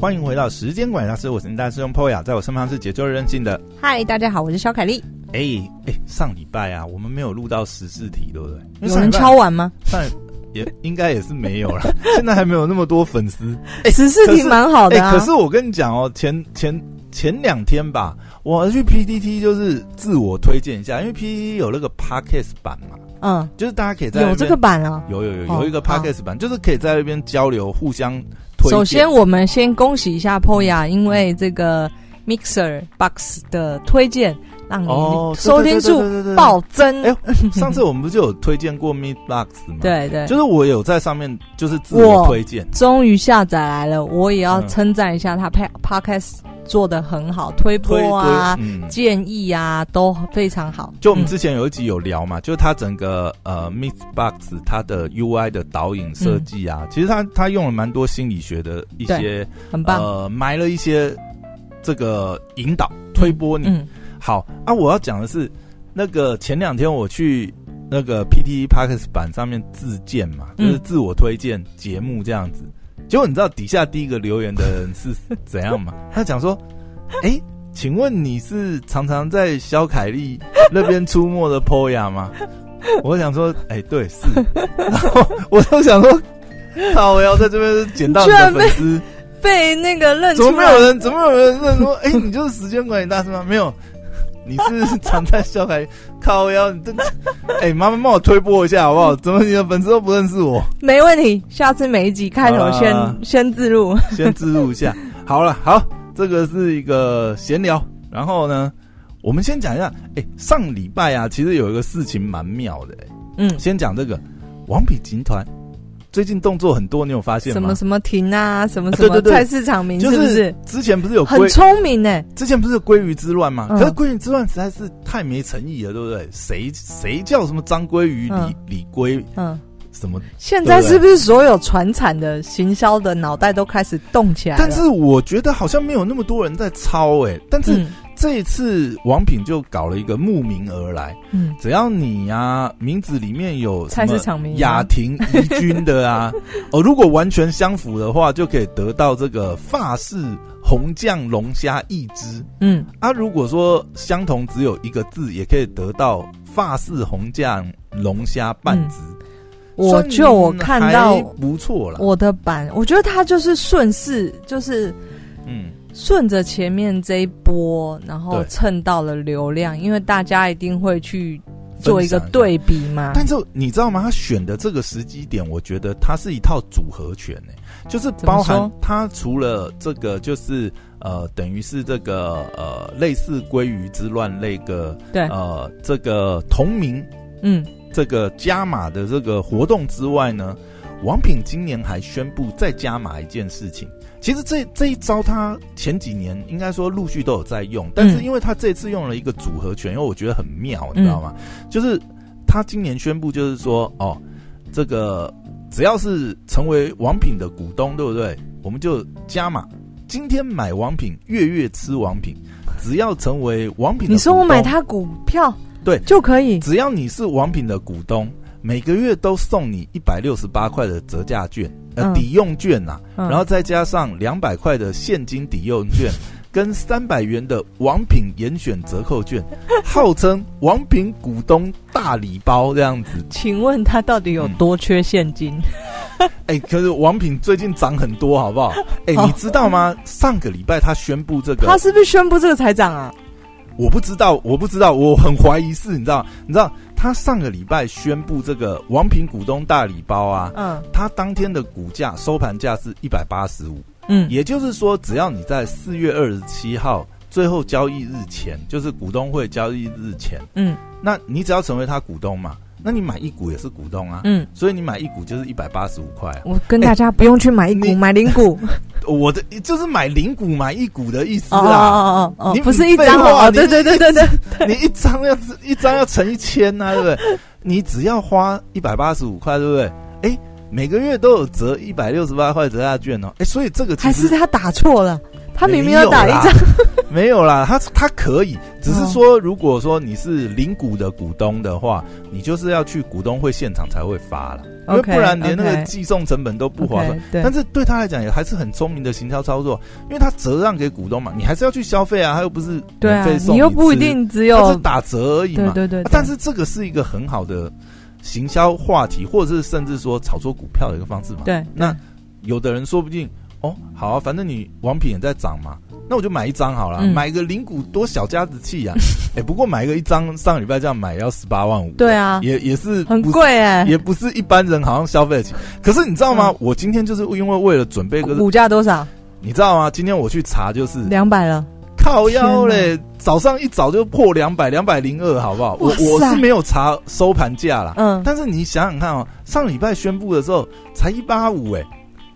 欢迎回到时间管理大师，我是你大师兄 Poya，在我身旁是解救任性的。嗨，大家好，我是小凯丽。哎哎，上礼拜啊，我们没有录到十四题，对不对？有人敲完吗？上也应该也是没有了，现在还没有那么多粉丝。哎，十四题蛮好的啊。可是我跟你讲哦，前前前两天吧，我去 PTT 就是自我推荐一下，因为 PTT 有那个 Podcast 版嘛。嗯，就是大家可以在有这个版啊，有有有有一个 Podcast 版，就是可以在那边交流，互相。首先，我们先恭喜一下 Poya，因为这个 Mixer Box 的推荐，让你收听数暴增。哎，上次我们不是就有推荐过 Meet Box 吗？对对，就是我有在上面就是自我推荐，终于下载来了，我也要称赞一下他 Podcast。做的很好，推波啊，嗯、建议啊都非常好。就我们之前有一集有聊嘛，嗯、就是它整个呃，MixerBox 它的 UI 的导引设计啊，嗯、其实它它用了蛮多心理学的一些，很棒，呃，埋了一些这个引导推波你。嗯嗯、好啊，我要讲的是那个前两天我去那个 PTT Podcast 版上面自荐嘛，就是自我推荐节目这样子。结果你知道底下第一个留言的人是怎样吗？他讲说：“哎、欸，请问你是常常在肖凯丽那边出没的 Poya 吗？” 我想说：“哎、欸，对，是。”然后我就想说：“好，我要在这边捡到你的粉丝，被那个认出，怎么没有人？怎么没有人认说？哎、欸，你就是时间管理大师吗？没有。”你是常在笑台靠腰，你真哎，麻烦帮我推播一下好不好？怎么你的粉丝都不认识我？没问题，下次每一集开头先、啊、先自录，先自录一下。好了，好，这个是一个闲聊。然后呢，我们先讲一下，哎，上礼拜啊，其实有一个事情蛮妙的。嗯，先讲这个王品集团。最近动作很多，你有发现吗？什么什么停啊，什么什么菜市场名是不是？之前不是有很聪明呢？之前不是有鲑鱼之乱吗？可是鲑鱼之乱实在是太没诚意了，对不对？谁谁叫什么张鲑鱼、李李鲑？嗯，什么？现在是不是所有传产的行销的脑袋都开始动起来了？但是我觉得好像没有那么多人在抄哎，但是。这一次王品就搞了一个慕名而来，嗯，只要你呀、啊、名字里面有什么雅婷怡君的啊，哦，如果完全相符的话，就可以得到这个法式红酱龙虾一只，嗯，啊，如果说相同只有一个字，也可以得到法式红酱龙虾半只。嗯、我就我看到不错了，我的版，我觉得他就是顺势，就是嗯。顺着前面这一波，然后蹭到了流量，因为大家一定会去做一个对比嘛。但是你知道吗？他选的这个时机点，我觉得它是一套组合拳呢，就是包含它除了这个，就是呃，等于是这个呃，类似鲑鱼之乱那个对呃，这个同名嗯，这个加码的这个活动之外呢，王品今年还宣布再加码一件事情。其实这这一招，他前几年应该说陆续都有在用，但是因为他这次用了一个组合拳，因为我觉得很妙，你知道吗？嗯、就是他今年宣布，就是说哦，这个只要是成为王品的股东，对不对？我们就加码，今天买王品，月月吃王品，只要成为王品你说我买他股票，对，就可以，只要你是王品的股东，每个月都送你一百六十八块的折价券。呃，抵用券呐，然后再加上两百块的现金抵用券，跟三百元的王品严选折扣券，号称王品股东大礼包这样子。请问他到底有多缺现金？哎，可是王品最近涨很多，好不好？哎，你知道吗？上个礼拜他宣布这个，他是不是宣布这个才涨啊？我不知道，我不知道，我很怀疑是，你知道？你知道？他上个礼拜宣布这个王品股东大礼包啊，嗯，他当天的股价收盘价是一百八十五，嗯，也就是说，只要你在四月二十七号最后交易日前，就是股东会交易日前，嗯，那你只要成为他股东嘛。那你买一股也是股东啊，嗯，所以你买一股就是一百八十五块。我跟大家不用去买一股，买零股。我的就是买零股买一股的意思啊。哦哦哦，你不是一张哦？对对对对对，你一张要一张要乘一千呐，对不对？你只要花一百八十五块，对不对？哎，每个月都有折一百六十八块折价券哦。哎，所以这个还是他打错了，他明明要打一张。没有啦，他他可以，只是说如果说你是零股的股东的话，你就是要去股东会现场才会发了。因为不然连那个寄送成本都不划算。但是对他来讲也还是很聪明的行销操作，因为他折让给股东嘛，你还是要去消费啊，他又不是免费送你，又不一定只有他是打折而已嘛。对对对。但是这个是一个很好的行销话题，或者是甚至说炒作股票的一个方式嘛。对。那有的人说不定哦，好啊，反正你王品也在涨嘛。那我就买一张好了，买个零股多小家子气呀！哎，不过买个一张，上个礼拜这样买要十八万五，对啊，也也是很贵哎，也不是一般人好像消费得起。可是你知道吗？我今天就是因为为了准备个股价多少，你知道吗？今天我去查就是两百了，靠腰嘞！早上一早就破两百，两百零二，好不好？我我是没有查收盘价啦，嗯，但是你想想看哦，上礼拜宣布的时候才一八五，哎。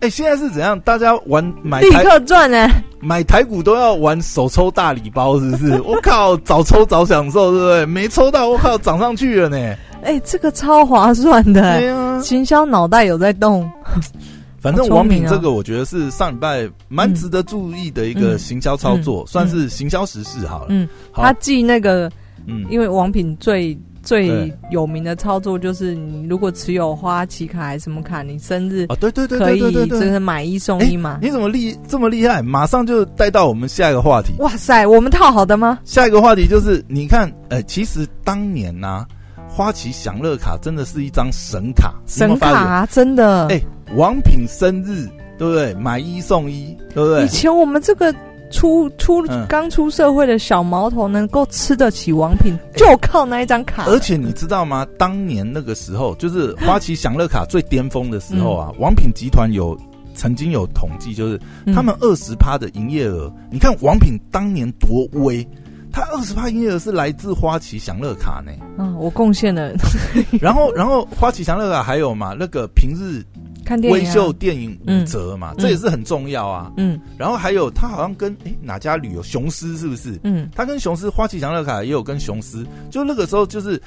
哎，现在是怎样？大家玩买立刻赚呢？买台股都要玩手抽大礼包，是不是？我靠，早抽早享受，对不对？没抽到，我靠，涨上去了呢！哎，这个超划算的，对啊，行销脑袋有在动。反正王品这个，我觉得是上礼拜蛮值得注意的一个行销操作，算是行销时事好了。嗯，他记那个，嗯，因为王品最。最有名的操作就是，你如果持有花旗卡还是什么卡，你生日啊，对对对，可以就是买一送一嘛。你怎么厉这么厉害？马上就带到我们下一个话题。哇塞，我们套好的吗？下一个话题就是，你看，呃，其实当年呐、啊，花旗享乐卡真的是一张神卡，神卡啊，真的。哎，王品生日对不对？买一送一，对不对？以前我们这个。出出刚出社会的小毛头能够吃得起王品，就靠那一张卡。而且你知道吗？当年那个时候，就是花旗享乐卡最巅峰的时候啊，王品集团有曾经有统计，就是他们二十趴的营业额。你看王品当年多威，他二十趴营业额是来自花旗享乐卡呢。嗯，我贡献了。然后，然后花旗享乐卡还有嘛？那个平日。看电影、啊，威秀电影五折嘛，嗯、这也是很重要啊。嗯，然后还有他好像跟诶、欸、哪家旅游雄狮是不是？嗯，他跟雄狮花旗祥乐卡也有跟雄狮，就那个时候就是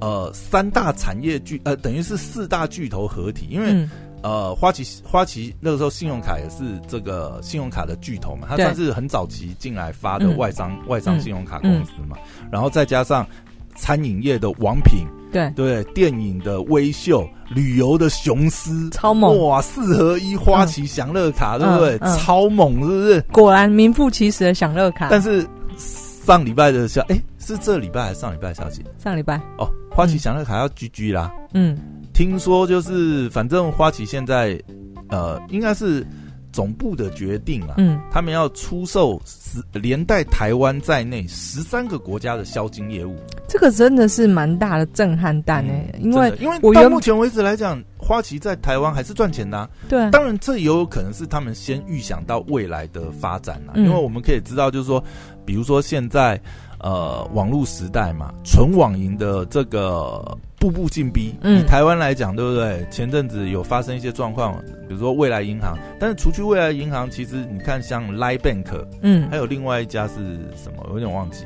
呃三大产业巨呃等于是四大巨头合体，因为、嗯、呃花旗花旗那个时候信用卡也是这个信用卡的巨头嘛，它算是很早期进来发的外商、嗯、外商信用卡公司嘛，嗯、然后再加上餐饮业的王品。对对，电影的微秀，旅游的雄狮，超猛哇！四合一花旗享乐卡，嗯、对不对？嗯嗯、超猛，是不是？果然名副其实的享乐卡。但是上礼拜的消，哎，是这礼拜还是上礼拜的消息？上礼拜哦，花旗享乐卡要 GG 啦。嗯，听说就是，反正花旗现在呃，应该是。总部的决定啊，嗯，他们要出售十连带台湾在内十三个国家的销金业务，这个真的是蛮大的震撼弹哎、欸，因为因为到目前为止来讲，花旗在台湾还是赚钱的、啊，对，当然这也有可能是他们先预想到未来的发展啊，嗯、因为我们可以知道，就是说，比如说现在。呃，网络时代嘛，纯网银的这个步步进逼。嗯，以台湾来讲，对不对？前阵子有发生一些状况，比如说未来银行，但是除去未来银行，其实你看像 Line Bank，嗯，还有另外一家是什么？我有点忘记，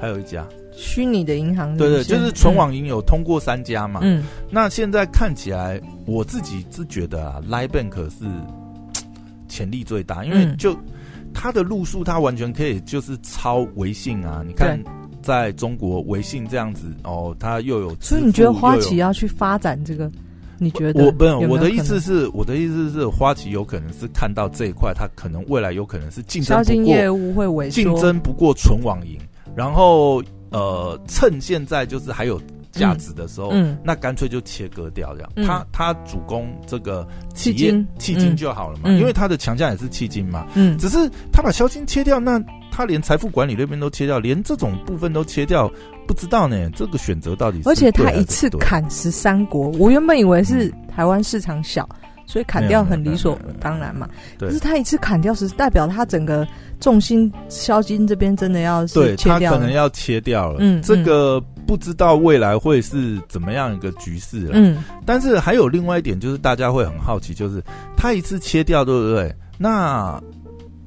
还有一家虚拟的银行是不是？对对，就是存网银有通过三家嘛。嗯，那现在看起来，我自己是觉得啊，Line Bank 是潜力最大，因为就。嗯它的路数，它完全可以就是超微信啊！你看，在中国微信这样子哦，它又有，所以你觉得花旗要去发展这个？你觉得？我不，我的意思是，我的意思是，花旗有可能是看到这一块，它可能未来有可能是竞争不过业务会萎缩，竞争不过纯网银，然后呃，趁现在就是还有。价值的时候，嗯，那干脆就切割掉这样。他他主攻这个企业企金就好了嘛，因为他的强项也是企金嘛。嗯，只是他把消金切掉，那他连财富管理那边都切掉，连这种部分都切掉，不知道呢。这个选择到底是？而且他一次砍十三国，我原本以为是台湾市场小，所以砍掉很理所当然嘛。可是他一次砍掉是代表他整个重心销金这边真的要对，他可能要切掉了。嗯，这个。不知道未来会是怎么样一个局势了。嗯，但是还有另外一点，就是大家会很好奇，就是他一次切掉，对不对？那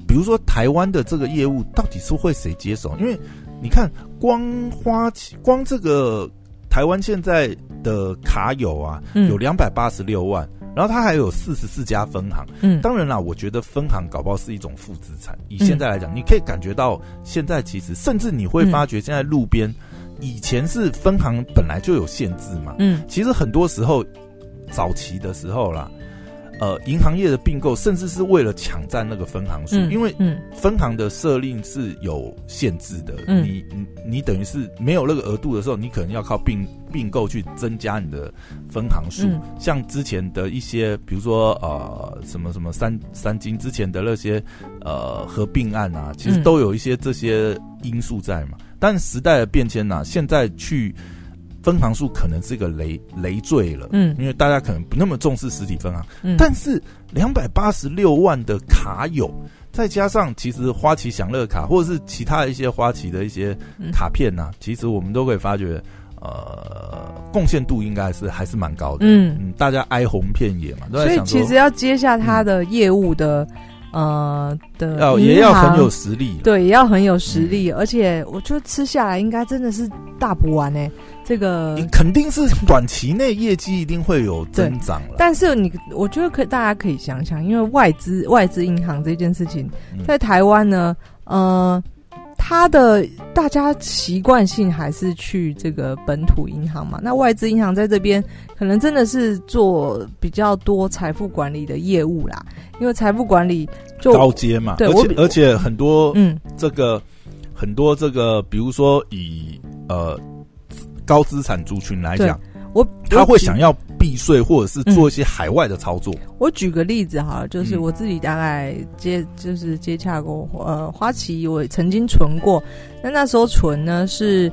比如说台湾的这个业务，到底是会谁接手？因为你看，光花旗，光这个台湾现在的卡友啊，有两百八十六万。然后他还有四十四家分行。嗯，当然啦，我觉得分行搞不好是一种负资产。以现在来讲，嗯、你可以感觉到现在其实，甚至你会发觉现在路边，嗯、以前是分行本来就有限制嘛。嗯，其实很多时候早期的时候啦。呃，银行业的并购，甚至是为了抢占那个分行数，嗯、因为分行的设立是有限制的。嗯、你你你等于是没有那个额度的时候，你可能要靠并并购去增加你的分行数。嗯、像之前的一些，比如说呃，什么什么三三金之前的那些呃合并案啊，其实都有一些这些因素在嘛。嗯、但时代的变迁呢，现在去。分行数可能是一个累累赘了，嗯，因为大家可能不那么重视实体分行，嗯，但是两百八十六万的卡友，再加上其实花旗享乐卡或者是其他一些花旗的一些卡片呐、啊，嗯、其实我们都可以发觉，呃，贡献度应该是还是蛮高的，嗯嗯，大家哀鸿遍野嘛，所以其实要接下他的业务的。呃的要也要很有实力，对，也要很有实力，嗯、而且我觉得吃下来应该真的是大补丸呢。这个肯定是短期内业绩一定会有增长了。但是你我觉得可以，大家可以想想，因为外资外资银行这件事情在台湾呢，嗯、呃。他的大家习惯性还是去这个本土银行嘛，那外资银行在这边可能真的是做比较多财富管理的业务啦，因为财富管理就高阶嘛，对，而且而且很多嗯，这个、嗯、很多这个，比如说以呃高资产族群来讲。我他会想要避税，或者是做一些海外的操作。我举个例子哈，就是我自己大概接就是接洽过呃花旗，我曾经存过。那那时候存呢是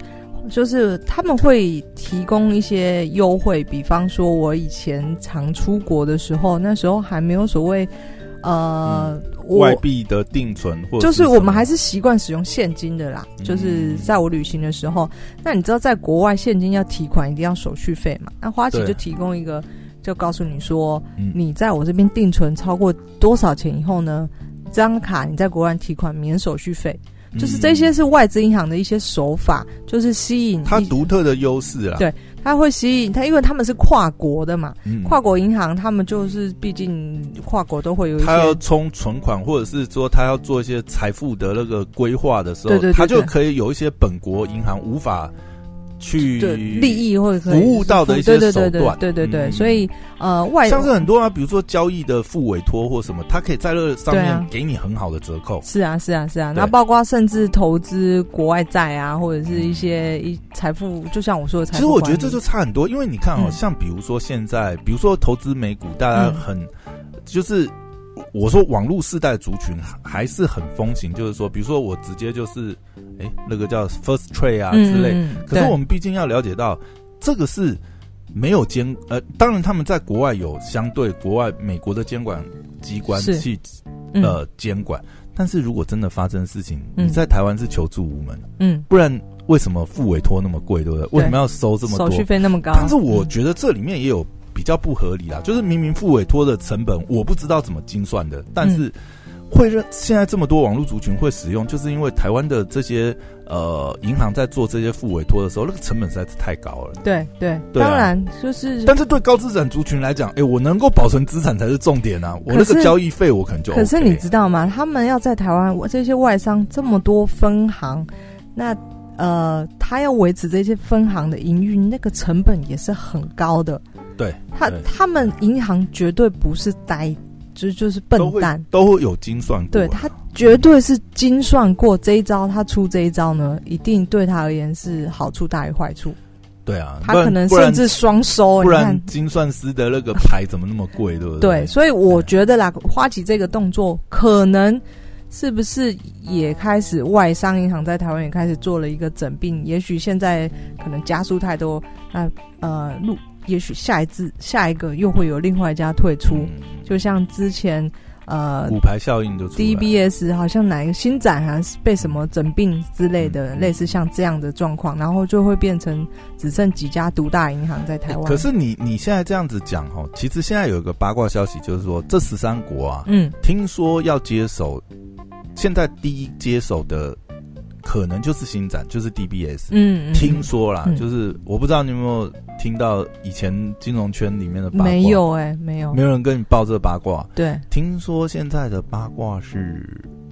就是他们会提供一些优惠，比方说我以前常出国的时候，那时候还没有所谓。呃，嗯、外币的定存，或者就是我们还是习惯使用现金的啦。嗯、就是在我旅行的时候，那你知道，在国外现金要提款一定要手续费嘛？那花旗就提供一个，就告诉你说，嗯、你在我这边定存超过多少钱以后呢，这张卡你在国外提款免手续费。就是这些是外资银行的一些手法，就是吸引它独特的优势啊。对。它会吸引它，因为他们是跨国的嘛，嗯、跨国银行，他们就是毕竟跨国都会有一些。他要充存款，或者是说他要做一些财富的那个规划的时候，对对对对，他就可以有一些本国银行无法。去利益或者服务到的一些手段，对对对，所以呃，外像是很多啊，比如说交易的副委托或什么，他可以在这上面给你很好的折扣。是啊，是啊，是啊。那包括甚至投资国外债啊，或者是一些一财富，就像我说的财富。其实我觉得这就差很多，因为你看哦，像比如说现在，比如说投资美股，大家很就是。我说网络世代族群还是很风行，就是说，比如说我直接就是，哎、欸，那个叫 First Trade 啊之类。嗯、可是我们毕竟要了解到，这个是没有监，呃，当然他们在国外有相对国外美国的监管机关去呃监管，但是如果真的发生事情，嗯、你在台湾是求助无门，嗯，不然为什么付委托那么贵，对不对？为什么要收这么多手续费那么高？但是我觉得这里面也有。比较不合理啦，就是明明付委托的成本我不知道怎么精算的，但是会认现在这么多网络族群会使用，就是因为台湾的这些呃银行在做这些付委托的时候，那个成本实在是太高了。对对，当然就是，但是对高资产族群来讲，哎、欸，我能够保存资产才是重点啊！我那个交易费我可能就、OK、可是你知道吗？他们要在台湾，我这些外商这么多分行，那呃，他要维持这些分行的营运，那个成本也是很高的。对，他他们银行绝对不是呆，就就是笨蛋，都会有精算过。对，他绝对是精算过这一招，他出这一招呢，一定对他而言是好处大于坏处。对啊，他可能甚至双收。不然精算师的那个牌怎么那么贵，对不对？对，所以我觉得啦，花旗这个动作可能是不是也开始外商银行在台湾也开始做了一个整并？也许现在可能加速太多，那呃路。也许下一次下一个又会有另外一家退出，嗯、就像之前呃骨牌效应就 DBS 好像哪一个新展还是被什么整并之类的，嗯、类似像这样的状况，然后就会变成只剩几家独大银行在台湾。可是你你现在这样子讲哦，其实现在有一个八卦消息，就是说这十三国啊，嗯，听说要接手，现在第一接手的。可能就是新展，就是 DBS。嗯，听说啦，嗯、就是我不知道你有没有听到以前金融圈里面的八卦？没有哎、欸，没有，没有人跟你报这个八卦。对，听说现在的八卦是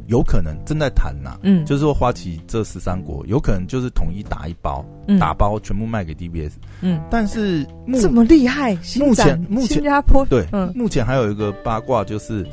有可能正在谈呐，嗯，就是说花旗这十三国有可能就是统一打一包，嗯、打包全部卖给 DBS，嗯，但是这么厉害，目前目前新加坡对，嗯，目前还有一个八卦就是。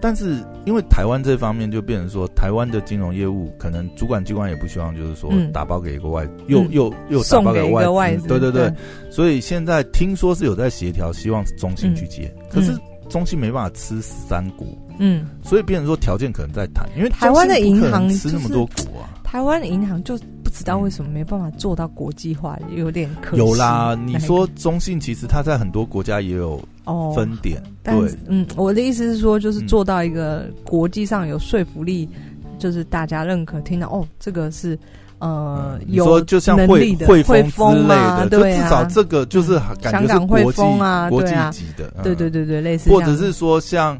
但是，因为台湾这方面就变成说，台湾的金融业务可能主管机关也不希望，就是说打包给一个外，嗯、又又又打包给外资，对对对，对。所以现在听说是有在协调，希望中信去接，嗯、可是中信没办法吃三股，嗯，所以变成说条件可能在谈，因为台湾的银行吃那么多股啊，台湾的银行就不知道为什么没办法做到国际化，有点可惜。有啦，你说中信其实它在很多国家也有。哦，分点，但是嗯，我的意思是说，就是做到一个国际上有说服力，嗯、就是大家认可，听到哦，这个是呃有就像汇汇丰之类的，就至少这个就是感觉是国际啊，国际级的，对对对对，类似，或者是说像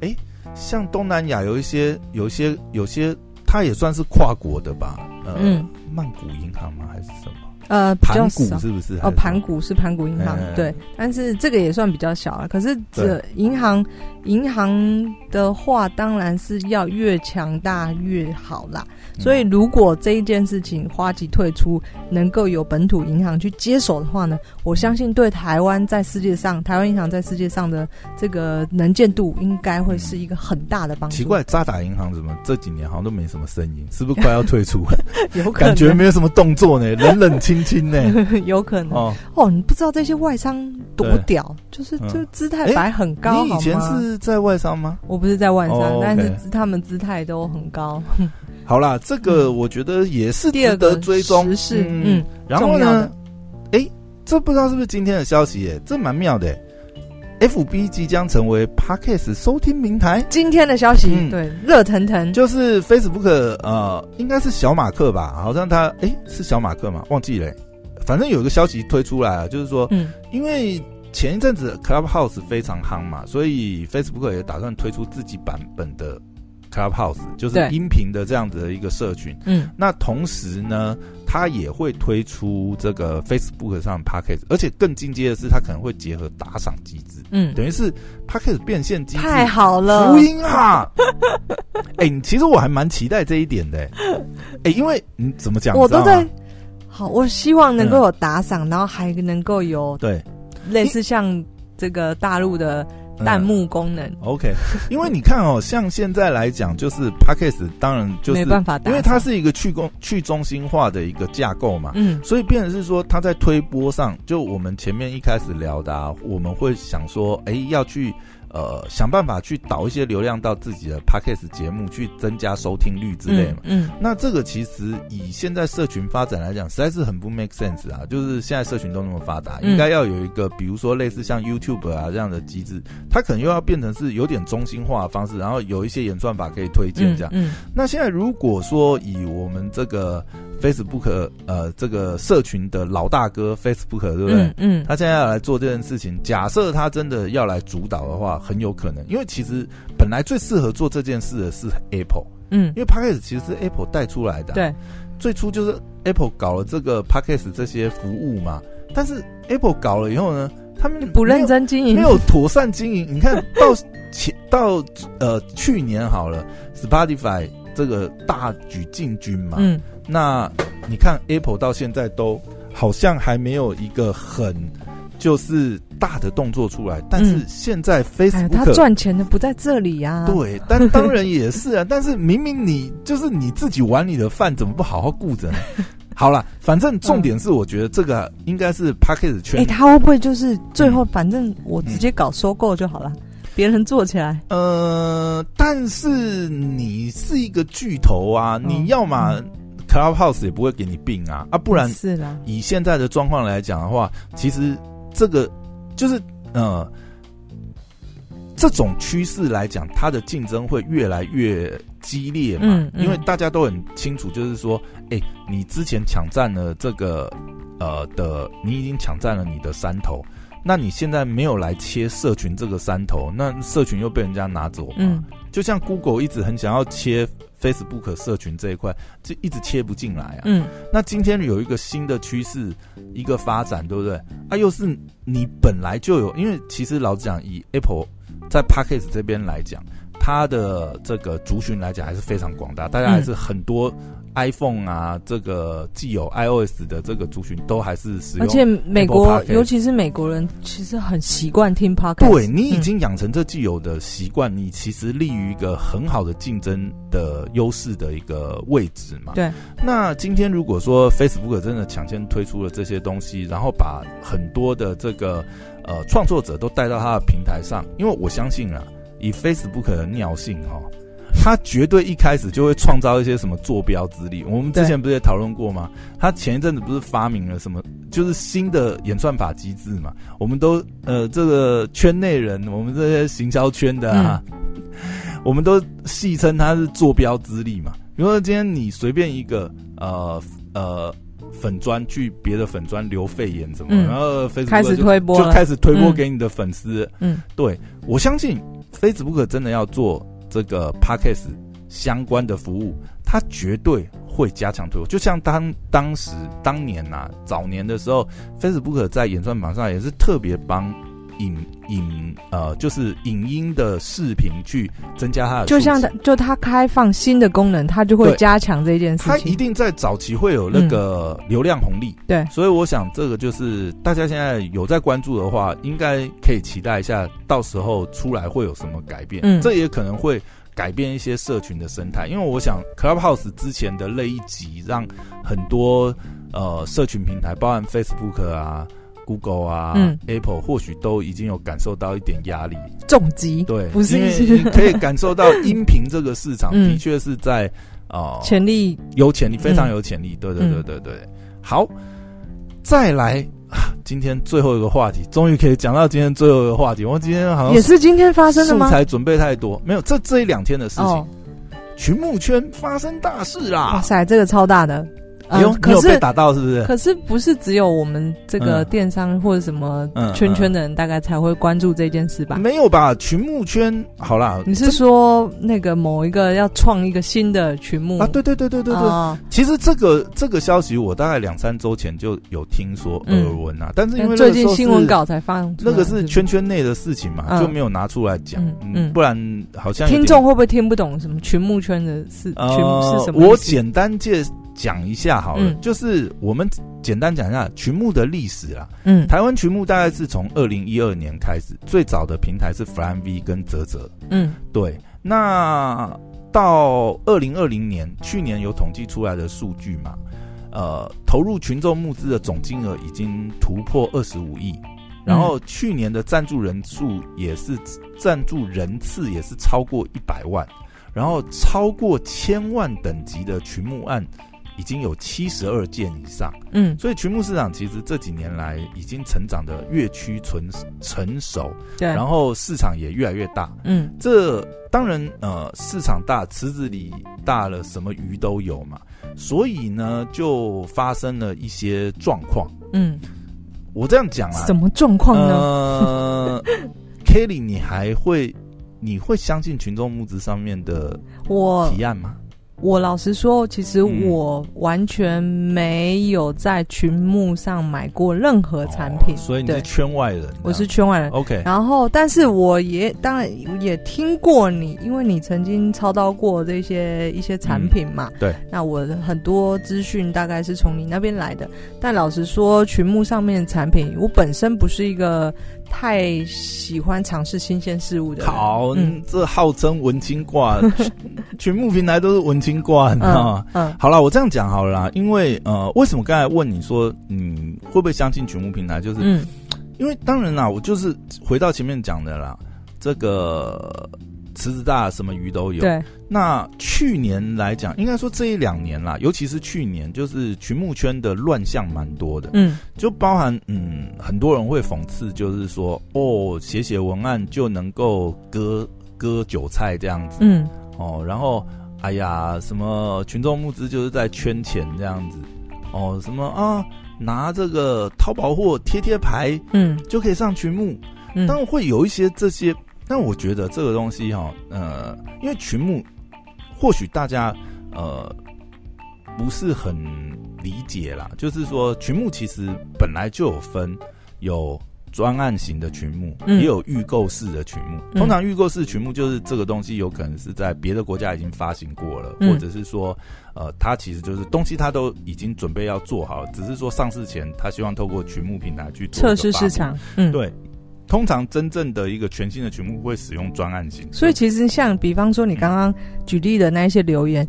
哎、欸，像东南亚有一些有一些有些，它也算是跨国的吧，呃，嗯、曼谷银行吗？还是什么？呃，比较少是不是？哦，盘古是盘古银行，欸、对，但是这个也算比较小了。可是这银行银行的话，当然是要越强大越好啦。所以，如果这一件事情花旗退出，能够有本土银行去接手的话呢，我相信对台湾在世界上，台湾银行在世界上的这个能见度，应该会是一个很大的帮助。奇怪，渣打银行怎么这几年好像都没什么声音？是不是快要退出了？有可能感觉没有什么动作呢，冷冷清清呢。有可能哦哦，你不知道这些外商多屌，就是就姿态摆很高。你以前是在外商吗？我不是在外商，但是他们姿态都很高。好啦，这个我觉得也是值得追踪。是，嗯，然后呢，哎、欸，这不知道是不是今天的消息耶？这蛮妙的。FB 即将成为 Podcast 收听平台。今天的消息，嗯、对，热腾腾，就是 Facebook，呃，应该是小马克吧？好像他，哎、欸，是小马克嘛？忘记了。反正有一个消息推出来了，就是说，嗯，因为前一阵子 Clubhouse 非常夯嘛，所以 Facebook 也打算推出自己版本的。Clubhouse 就是音频的这样子的一个社群，嗯，那同时呢，它也会推出这个 Facebook 上的 p a c k a g e 而且更进阶的是，它可能会结合打赏机制，嗯，等于是 Podcast 变现机制，太好了，福音啊！哎、欸，其实我还蛮期待这一点的、欸，哎、欸，因为你怎么讲，我都在好，我希望能够有打赏，嗯、然后还能够有对。类似像这个大陆的。弹幕功能、嗯、OK，因为你看哦，像现在来讲，就是 Podcast 当然就是没办法，因为它是一个去公去中心化的一个架构嘛，嗯，所以变成是说，它在推播上，就我们前面一开始聊的，啊，我们会想说，哎，要去。呃，想办法去导一些流量到自己的 Podcast 节目，去增加收听率之类嘛。嗯，嗯，那这个其实以现在社群发展来讲，实在是很不 make sense 啊。就是现在社群都那么发达，应该要有一个，比如说类似像 YouTube 啊这样的机制，它可能又要变成是有点中心化的方式，然后有一些演算法可以推荐这样。嗯，嗯，那现在如果说以我们这个。Facebook 呃，这个社群的老大哥 Facebook 对不对？嗯，嗯，他现在要来做这件事情，假设他真的要来主导的话，很有可能，因为其实本来最适合做这件事的是 Apple，嗯，因为 Podcast 其实是 Apple 带出来的，啊，对，最初就是 Apple 搞了这个 Podcast 这些服务嘛，但是 Apple 搞了以后呢，他们不认真经营，没有妥善经营。你看到前 到呃去年好了，Spotify 这个大举进军嘛，嗯。那你看，Apple 到现在都好像还没有一个很就是大的动作出来，但是现在 Facebook 他赚钱的不在这里呀。对，但当然也是啊。但是明明你就是你自己碗里的饭，怎么不好好顾着呢？好了，反正重点是，我觉得这个应该是 Podcast 圈。哎，他会不会就是最后反正我直接搞收购就好了，别人做起来？呃，但是你是一个巨头啊，你要嘛。Clubhouse 也不会给你病啊啊，不然是啦。以现在的状况来讲的话，其实这个就是呃，这种趋势来讲，它的竞争会越来越激烈嘛。嗯嗯、因为大家都很清楚，就是说，哎、欸，你之前抢占了这个呃的，你已经抢占了你的山头。那你现在没有来切社群这个山头，那社群又被人家拿走嘛？嗯，就像 Google 一直很想要切 Facebook 社群这一块，就一直切不进来啊。嗯，那今天有一个新的趋势，一个发展，对不对？啊，又是你本来就有，因为其实老实讲，以 Apple 在 Podcast 这边来讲，它的这个族群来讲还是非常广大，大家还是很多。iPhone 啊，这个既有 iOS 的这个族群都还是使用，而且美国，尤其是美国人，其实很习惯听 Podcast。对，你已经养成这既有的习惯，嗯，你其实立于一个很好的竞争的优势的一个位置嘛。对。那今天如果说 Facebook 真的抢先推出了这些东西，然后把很多的这个呃创作者都带到他的平台上，因为我相信啊，以 Facebook 的尿性哈。他绝对一开始就会创造一些什么坐标之力。我们之前不是也讨论过吗？他前一阵子不是发明了什么，就是新的演算法机制嘛？我们都呃，这个圈内人，我们这些行销圈的啊，嗯、我们都戏称他是坐标之力嘛。比如说今天你随便一个呃呃粉砖去别的粉砖留肺炎什么，嗯、然后 Facebook 开始推播，就开始推播给你的粉丝。嗯，对，我相信 Facebook 真的要做。这个 Podcast 相关的服务，它绝对会加强推广。就像当当时当年呐、啊，早年的时候，Facebook 在演算榜上也是特别帮影影呃，就是影音的视频去增加它的。就像它就它开放新的功能，它就会加强这件事情。它一定在早期会有那个流量红利。嗯、对，所以我想这个就是大家现在有在关注的话，应该可以期待一下，到时候出来会有什么改变。嗯，这也可能会。改变一些社群的生态，因为我想 Clubhouse 之前的那一集，让很多呃社群平台，包含 Facebook 啊、Google 啊、嗯、Apple，或许都已经有感受到一点压力，重击。对，不是，可以感受到 音频这个市场的确是在啊潜力有潜力，非常有潜力。对对对对对，好，再来。今天最后一个话题，终于可以讲到今天最后一个话题。我今天好像也是今天发生的吗？素材准备太多，没有，这这一两天的事情。哦、群募圈发生大事啦！哇塞，这个超大的。嗯、有可是打到是不是？可是不是只有我们这个电商或者什么圈圈的人，大概才会关注这件事吧？嗯嗯嗯、没有吧？群募圈好啦，你是说那个某一个要创一个新的群募啊？对对对对对对。哦、其实这个这个消息我大概两三周前就有听说耳闻啊，嗯、但是因为最近新闻稿才放，那个是圈圈内的事情嘛，嗯、就没有拿出来讲。嗯，嗯不然好像听众会不会听不懂什么群募圈的事？呃、群是什么？我简单介。讲一下好了，嗯、就是我们简单讲一下群募的历史啦。嗯，台湾群募大概是从二零一二年开始，最早的平台是 FlyMV 跟泽泽。嗯，对。那到二零二零年，去年有统计出来的数据嘛？呃，投入群众募资的总金额已经突破二十五亿，然后去年的赞助人数也是赞助人次也是超过一百万，然后超过千万等级的群募案。已经有七十二件以上，嗯，所以群牧市场其实这几年来已经成长的越趋成成熟，对，然后市场也越来越大，嗯，这当然呃市场大，池子里大了，什么鱼都有嘛，所以呢就发生了一些状况，嗯，我这样讲啊，什么状况呢？呃，Kelly，你还会你会相信群众募资上面的我提案吗？我老实说，其实我完全没有在群幕上买过任何产品，哦、所以你是圈外人。我是圈外人，OK。然后，但是我也当然也听过你，因为你曾经操刀过这些一些产品嘛。嗯、对。那我很多资讯大概是从你那边来的，但老实说，群幕上面的产品，我本身不是一个。太喜欢尝试新鲜事物的。好，嗯，这号称文青挂，全部平台都是文青挂，你知道吗？嗯，好了，我这样讲好了啦，因为呃，为什么刚才问你说你会不会相信全部平台？就是，嗯，因为当然啦，我就是回到前面讲的啦，这个。池子大，什么鱼都有。对，那去年来讲，应该说这一两年啦，尤其是去年，就是群募圈的乱象蛮多的。嗯，就包含嗯，很多人会讽刺，就是说哦，写写文案就能够割割韭菜这样子。嗯，哦，然后哎呀，什么群众募资就是在圈钱这样子。哦，什么啊？拿这个淘宝货贴贴牌，嗯，就可以上群募。嗯，但会有一些这些，但我觉得这个东西哈，呃，因为群幕或许大家呃不是很理解啦，就是说群幕其实本来就有分有。专案型的群目，也有预购式的群目。嗯、通常预购式群目就是这个东西有可能是在别的国家已经发行过了，嗯、或者是说，呃，它其实就是东西它都已经准备要做好，只是说上市前他希望透过群目平台去测试市场。嗯，对。通常真正的一个全新的曲目会使用专案型，所以其实像比方说你刚刚举例的那一些留言。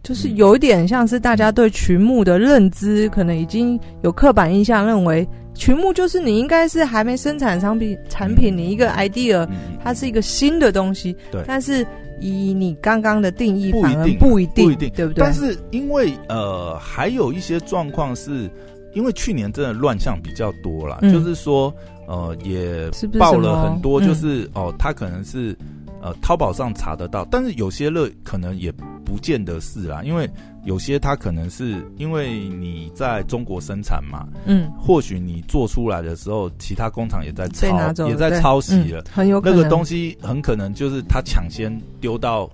就是有一点像是大家对曲目的认知，可能已经有刻板印象，认为曲目就是你应该是还没生产商品产品，你一个 idea，它是一个新的东西。对。但是以你刚刚的定义，反而不一定，不一定，对不对？但是因为呃，还有一些状况是，因为去年真的乱象比较多啦，就是说呃，也报了很多，就是哦，他可能是。呃，淘宝上查得到，但是有些乐可能也不见得是啦，因为有些它可能是因为你在中国生产嘛，嗯，或许你做出来的时候，其他工厂也在抄，也在抄袭了，嗯，很有可能那个东西很可能就是他抢先丢到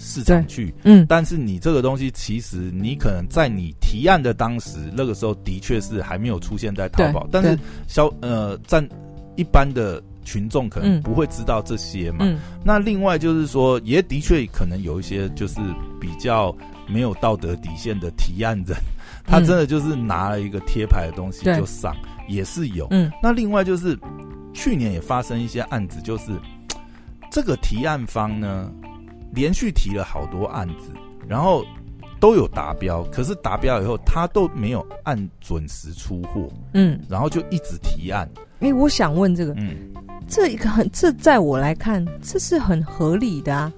市场去，嗯，但是你这个东西其实你可能在你提案的当时，那个时候的确是还没有出现在淘宝，但是消呃占一般的。群众可能不会知道这些嘛，那另外就是说，也的确可能有一些就是比较没有道德底线的提案人，他真的就是拿了一个贴牌的东西就上，也是有。嗯，那另外就是去年也发生一些案子，就是这个提案方呢连续提了好多案子，然后都有达标，可是达标以后他都没有按准时出货，嗯，然后就一直提案。哎、欸，我想问这个，嗯。这一个很，这在我来看，这是很合理的啊，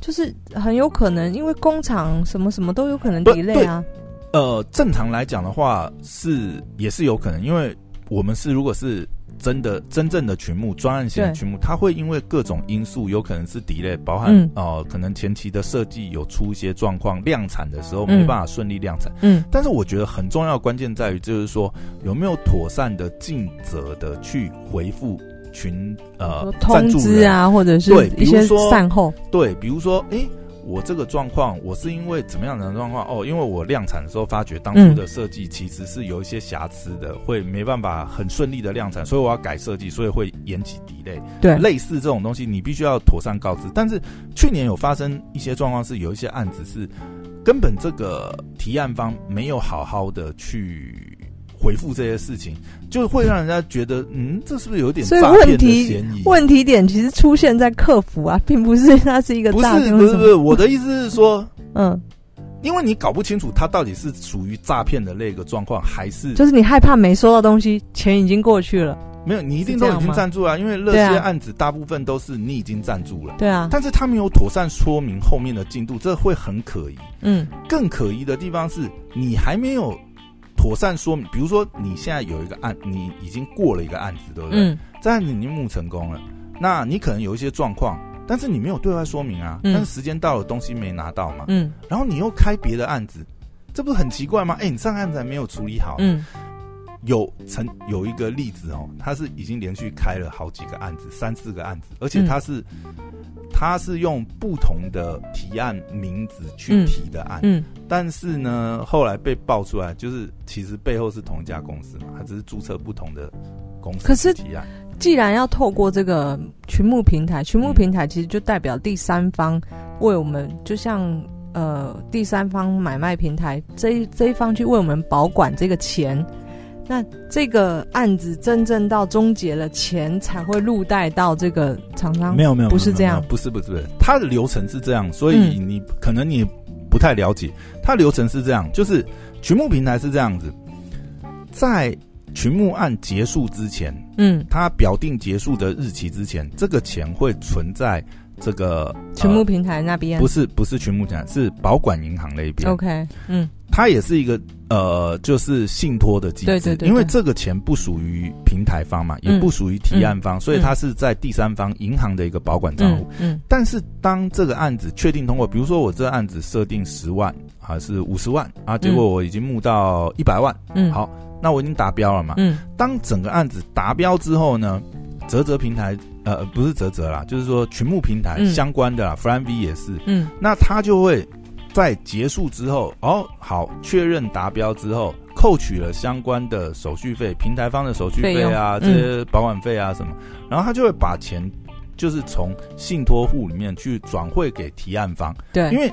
就是很有可能，因为工厂什么什么都有可能 delay 啊。呃，正常来讲的话是也是有可能，因为我们是如果是真的真正的群目专案型的群募，对它会因为各种因素有可能是 delay，包含、嗯、呃可能前期的设计有出一些状况，量产的时候没办法顺利量产。嗯，但是我觉得很重要的关键在于就是说有没有妥善的尽责的去回复。群呃，通知啊，或者是一些善后，对，比如说，哎、欸，我这个状况，我是因为怎么样的状况？哦，因为我量产的时候发觉当初的设计其实是有一些瑕疵的，嗯、会没办法很顺利的量产，所以我要改设计，所以会延期 delay。对，类似这种东西，你必须要妥善告知。但是去年有发生一些状况，是有一些案子是根本这个提案方没有好好的去。回复这些事情，就会让人家觉得，嗯，这是不是有点诈骗的嫌疑？问题点其实出现在客服啊，并不是它是一个诈骗。不是不是不是，我的意思是说，嗯，因为你搞不清楚他到底是属于诈骗的那个状况，还是就是你害怕没收到东西，钱已经过去了。没有，你一定都已经赞助了，因为那些案子大部分都是你已经赞助了。对啊，但是他没有妥善说明后面的进度，这会很可疑。嗯，更可疑的地方是你还没有。妥善说明，比如说你现在有一个案，你已经过了一个案子，对不对？嗯。这案子已经募成功了，那你可能有一些状况，但是你没有对外说明啊。嗯。但是时间到了，东西没拿到嘛。嗯。然后你又开别的案子，这不是很奇怪吗？哎，你上案子还没有处理好。嗯。有曾有一个例子哦，他是已经连续开了好几个案子，三四个案子，而且他是。嗯他是用不同的提案名字去提的案，嗯，嗯，但是呢，后来被爆出来，就是其实背后是同一家公司嘛，他只是注册不同的公司。可是提案，既然要透过这个群募平台，群募平台其实就代表第三方为我们，就像呃第三方买卖平台这一这一方去为我们保管这个钱。那这个案子真正到终结了，钱才会入袋到这个厂商。没有没有，不是这样，不是不是不是，它的流程是这样，所以你、嗯、可能你不太了解，它流程是这样，就是群募平台是这样子，在群募案结束之前，嗯，它表定结束的日期之前，这个钱会存在这个群募平台那边，不是不是群募平台，是保管银行那边。OK，嗯。它也是一个呃，就是信托的机制，对对对，因为这个钱不属于平台方嘛，也不属于提案方，嗯、所以它是在第三方银行的一个保管账户。嗯，嗯，但是当这个案子确定通过，比如说我这个案子设定十万，还是五十万啊？结果我已经募到一百万，嗯，好，那我已经达标了嘛，嗯，当整个案子达标之后呢，泽泽平台呃不是泽泽啦，就是说群募平台相关的啦，Flying V 也是，嗯，那他就会在结束之后，哦，好，确认达标之后，扣取了相关的手续费，平台方的手续费啊，这些保管费啊什么，然后他就会把钱。就是从信托户里面去转汇给提案方，对，因为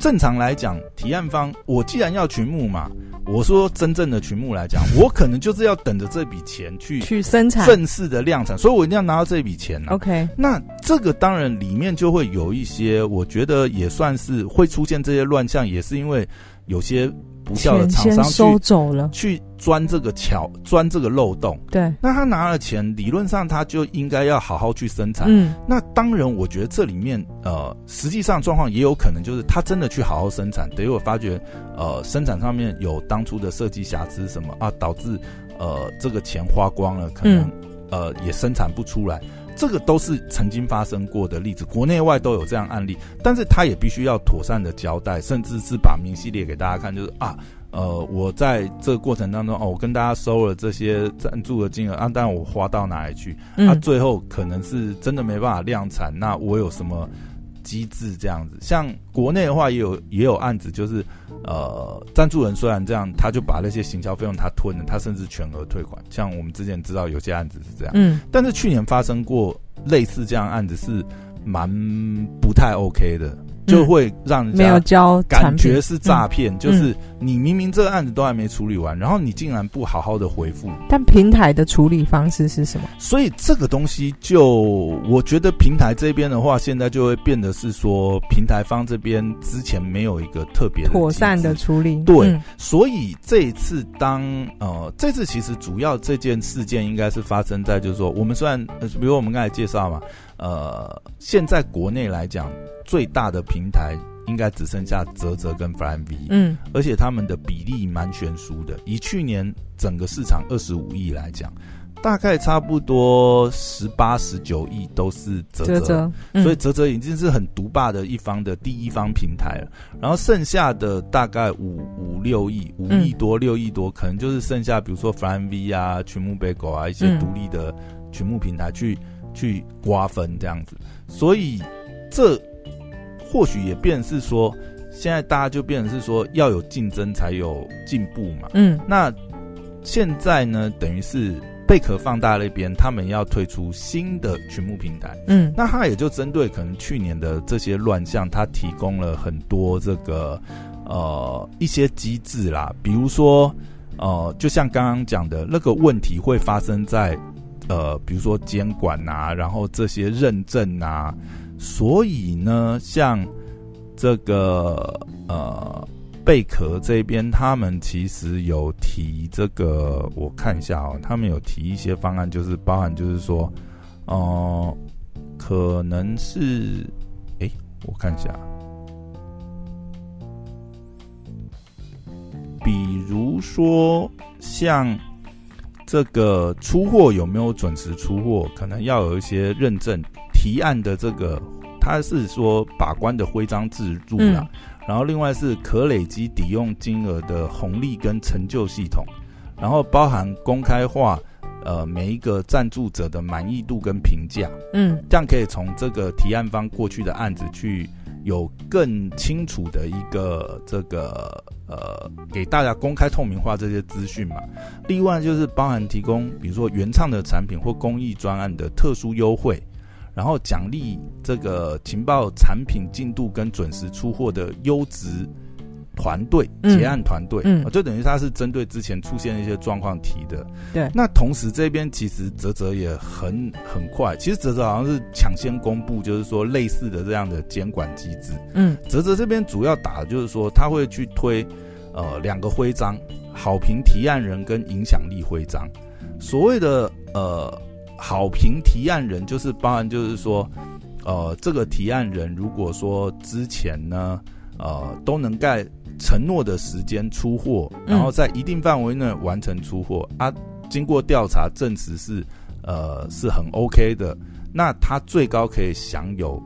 正常来讲，提案方我既然要群募嘛，我说真正的群募来讲，我可能就是要等着这笔钱去 去生产正式的量产，所以我一定要拿到这笔钱啊。OK，那这个当然里面就会有一些，我觉得也算是会出现这些乱象，也是因为有些。不孝的厂商收走了，去钻这个桥，钻这个漏洞。对，那他拿了钱，理论上他就应该要好好去生产。嗯，那当然，我觉得这里面呃，实际上状况也有可能就是他真的去好好生产，等于我发觉呃，生产上面有当初的设计瑕疵什么啊，导致呃这个钱花光了，可能、嗯、呃也生产不出来。这个都是曾经发生过的例子，国内外都有这样案例，但是他也必须要妥善的交代，甚至是把明细列给大家看，就是啊，呃，我在这个过程当中，哦，我跟大家收了这些赞助的金额啊，但我花到哪里去？嗯、啊，最后可能是真的没办法量产，那我有什么？机制这样子，像国内的话也有也有案子，就是呃，赞助人虽然这样，他就把那些行销费用他吞了，他甚至全额退款。像我们之前知道有些案子是这样，嗯，但是去年发生过类似这样案子是蛮不太 OK 的。就会让人家没有交感觉是诈骗，就是你明明这个案子都还没处理完，然后你竟然不好好的回复。但平台的处理方式是什么？所以这个东西就我觉得平台这边的话，现在就会变得是说，平台方这边之前没有一个特别妥善的处理。对，所以这一次当呃这次其实主要这件事件应该是发生在就是说，我们虽然比如我们刚才介绍嘛，呃，现在国内来讲。最大的平台应该只剩下泽泽跟 Flying V，嗯，而且他们的比例蛮悬殊的。以去年整个市场二十五亿来讲，大概差不多十八、十九亿都是啧啧，啧啧所以泽泽已经是很独霸的一方的第一方平台了。然后剩下的大概五五六亿、五亿多、六亿多，可能就是剩下比如说 Flying V 啊、群募贝果啊一些独立的群牧平台去去瓜分这样子。所以这。或许也变是说，现在大家就变成是说要有竞争才有进步嘛。嗯，那现在呢，等于是贝壳放大那边，他们要推出新的群募平台。嗯，那他也就针对可能去年的这些乱象，他提供了很多这个呃一些机制啦，比如说呃，就像刚刚讲的那个问题会发生在呃，比如说监管啊，然后这些认证啊。所以呢，像这个呃贝壳这边，他们其实有提这个，我看一下哦，他们有提一些方案，就是包含就是说，哦、呃，可能是，哎，我看一下，比如说像这个出货有没有准时出货，可能要有一些认证。提案的这个，他是说把关的徽章制度啦，嗯、然后另外是可累积抵用金额的红利跟成就系统，然后包含公开化，呃，每一个赞助者的满意度跟评价，嗯，这样可以从这个提案方过去的案子去有更清楚的一个这个呃，给大家公开透明化这些资讯嘛。另外就是包含提供，比如说原创的产品或公益专案的特殊优惠。然后奖励这个情报产品进度跟准时出货的优质团队结案团队，嗯，就等于他是针对之前出现的一些状况提的。对，那同时这边其实泽泽也很很快，其实泽泽好像是抢先公布，就是说类似的这样的监管机制。嗯，泽泽这边主要打的就是说他会去推呃两个徽章：好评提案人跟影响力徽章。所谓的呃。好评提案人就是包含，就是说，呃，这个提案人如果说之前呢，呃，都能在承诺的时间出货，然后在一定范围内完成出货，啊，经过调查证实是，呃，是很 OK 的，那他最高可以享有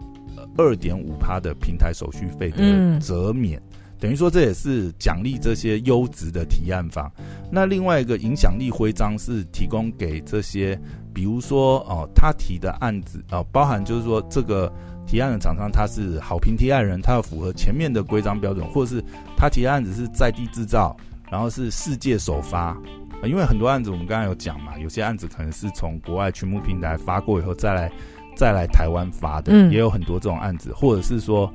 二点五趴的平台手续费的折免。等于说这也是奖励这些优质的提案方。那另外一个影响力徽章是提供给这些，比如说哦，他提的案子哦，包含就是说这个提案的厂商他是好评提案人，他要符合前面的规章标准，或者是他提的案子是在地制造，然后是世界首发。因为很多案子我们刚刚有讲嘛，有些案子可能是从国外群募平台发过以后再来再来台湾发的，嗯，也有很多这种案子，或者是说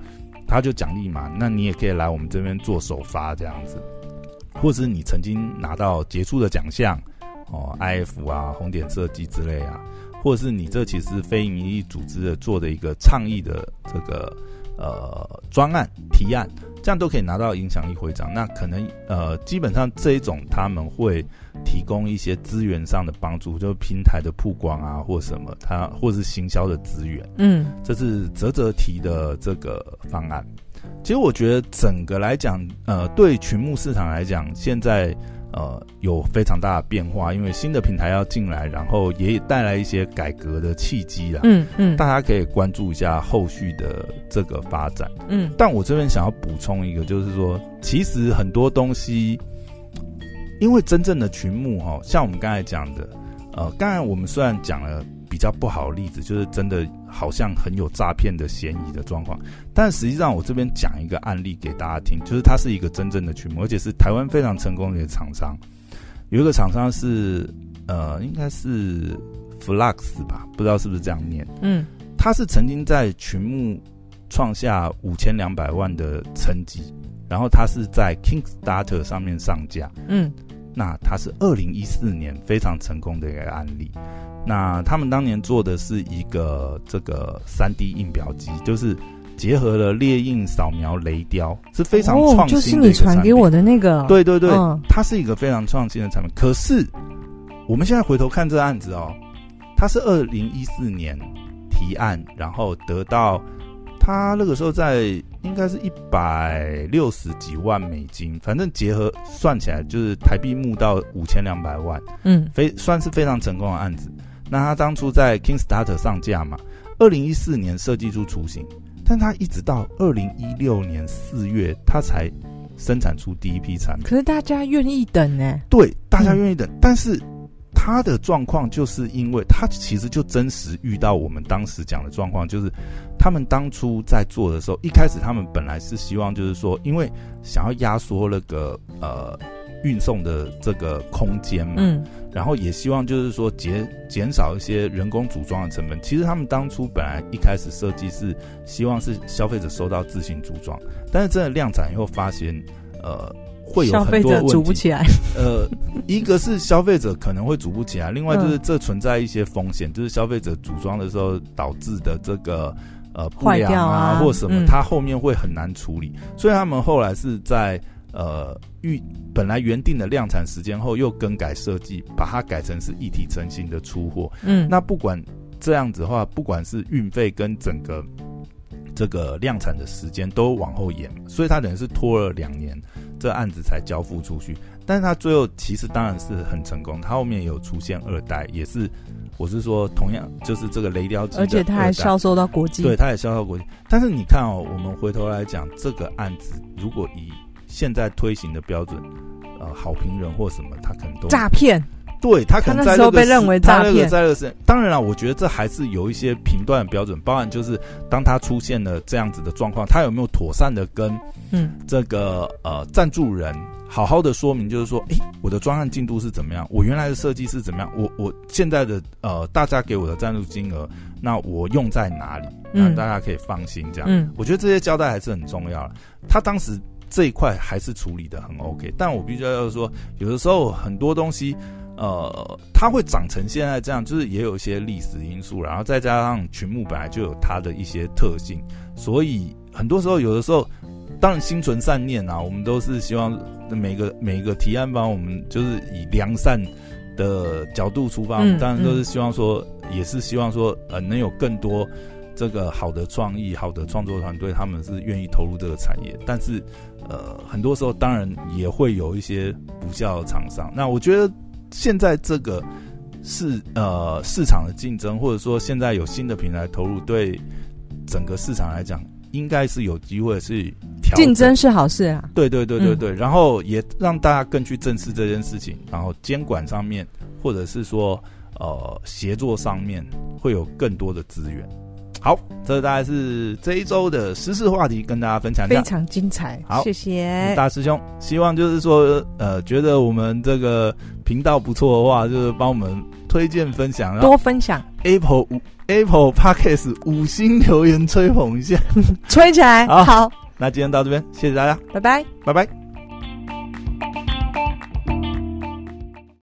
他就奖励嘛，那你也可以来我们这边做首发这样子，或者是你曾经拿到杰出的奖项哦，IF 啊、红点设计之类啊，或者是你这其实是非营利组织的做的一个倡议的这个呃专案提案。这样都可以拿到影响力徽章。那可能呃，基本上这一种他们会提供一些资源上的帮助，就是平台的曝光啊，或什么，它或是行销的资源。嗯，这是泽泽提的这个方案。其实我觉得整个来讲，呃，对群募市场来讲，现在。呃，有非常大的变化，因为新的平台要进来，然后也带来一些改革的契机啦。嗯嗯，大家可以关注一下后续的这个发展。嗯，但我这边想要补充一个，就是说，其实很多东西，因为真正的群募哈，像我们刚才讲的，呃，刚才我们虽然讲了。比较不好的例子就是真的好像很有诈骗的嫌疑的状况，但实际上我这边讲一个案例给大家听，就是它是一个真正的群募，而且是台湾非常成功的一个厂商。有一个厂商是呃，应该是 Flux 吧，不知道是不是这样念。嗯，他是曾经在群募创下五千两百万的成绩，然后他是在 Kickstarter 上面上架。嗯，那它是二零一四年非常成功的一个案例。那他们当年做的是一个这个三 D 印表机，就是结合了列印、扫描、雷雕，是非常创新就是你传给我的那个。对对对，嗯，它是一个非常创新的产品。可是我们现在回头看这个案子哦，它是二零一四年提案，然后得到他那个时候在应该是一百六十几万美金，反正结合算起来就是台币募到五千两百万，嗯，非算是非常成功的案子。那他当初在 Kickstarter 上架嘛，二零一四年设计出雏形，但他一直到二零一六年四月，他才生产出第一批产品。可是大家愿意等呢？对，大家愿意等，嗯、但是他的状况就是因为他其实就真实遇到我们当时讲的状况，就是他们当初在做的时候，一开始他们本来是希望就是说，因为想要压缩那个呃。运送的这个空间嘛，嗯，然后也希望就是说减减少一些人工组装的成本。其实他们当初本来一开始设计是希望是消费者收到自行组装，但是真的量产以后发现，呃，会有很多组不起来。呃，一个是消费者可能会组不起来，另外就是这存在一些风险，就是消费者组装的时候导致的这个呃不良啊，啊或什么，它后面会很难处理。所以他们后来是在。呃，预本来原定的量产时间后，又更改设计，把它改成是一体成型的出货。嗯，那不管这样子的话，不管是运费跟整个这个量产的时间都往后延，所以它等于是拖了两年，这案子才交付出去。但是他最后其实当然是很成功，他后面有出现二代，也是我是说同样就是这个雷雕机，而且他还销售到国际，对，他也销售到国际。但是你看哦，我们回头来讲这个案子，如果以现在推行的标准，呃，好评人或什么，他可能都诈骗。对，他可能在那个时候被认为诈骗，在那个时，当然了，我觉得这还是有一些评断的标准，包含就是当他出现了这样子的状况，他有没有妥善的跟嗯这个呃赞助人好好的说明，就是说，诶，我的专案进度是怎么样，我原来的设计是怎么样，我我现在的呃大家给我的赞助金额，那我用在哪里，那大家可以放心这样。嗯，我觉得这些交代还是很重要的。他当时。这一块还是处理的很 OK，但我必须要说，有的时候很多东西，呃，它会长成现在这样，就是也有一些历史因素，然后再加上群募本来就有它的一些特性，所以很多时候，有的时候，当然心存善念啊，我们都是希望每个每个提案方，我们就是以良善的角度出发，我们当然都是希望说，也是希望说，呃，能有更多。这个好的创意、好的创作团队，他们是愿意投入这个产业，但是，呃，很多时候当然也会有一些不孝的厂商。那我觉得现在这个市呃市场的竞争，或者说现在有新的平台投入，对整个市场来讲，应该是有机会是竞争是好事啊。对对对对对，嗯、然后也让大家更去正视这件事情，然后监管上面或者是说呃协作上面会有更多的资源。好，这大概是这一周的时事话题，跟大家分享一下，非常精彩。好，谢谢大师兄。希望就是说，呃，觉得我们这个频道不错的话，就是帮我们推荐分享，多分享。Apple 五 Apple Podcast 五星留言吹捧一下，吹起来。好，好，那今天到这边，谢谢大家，拜拜，拜拜。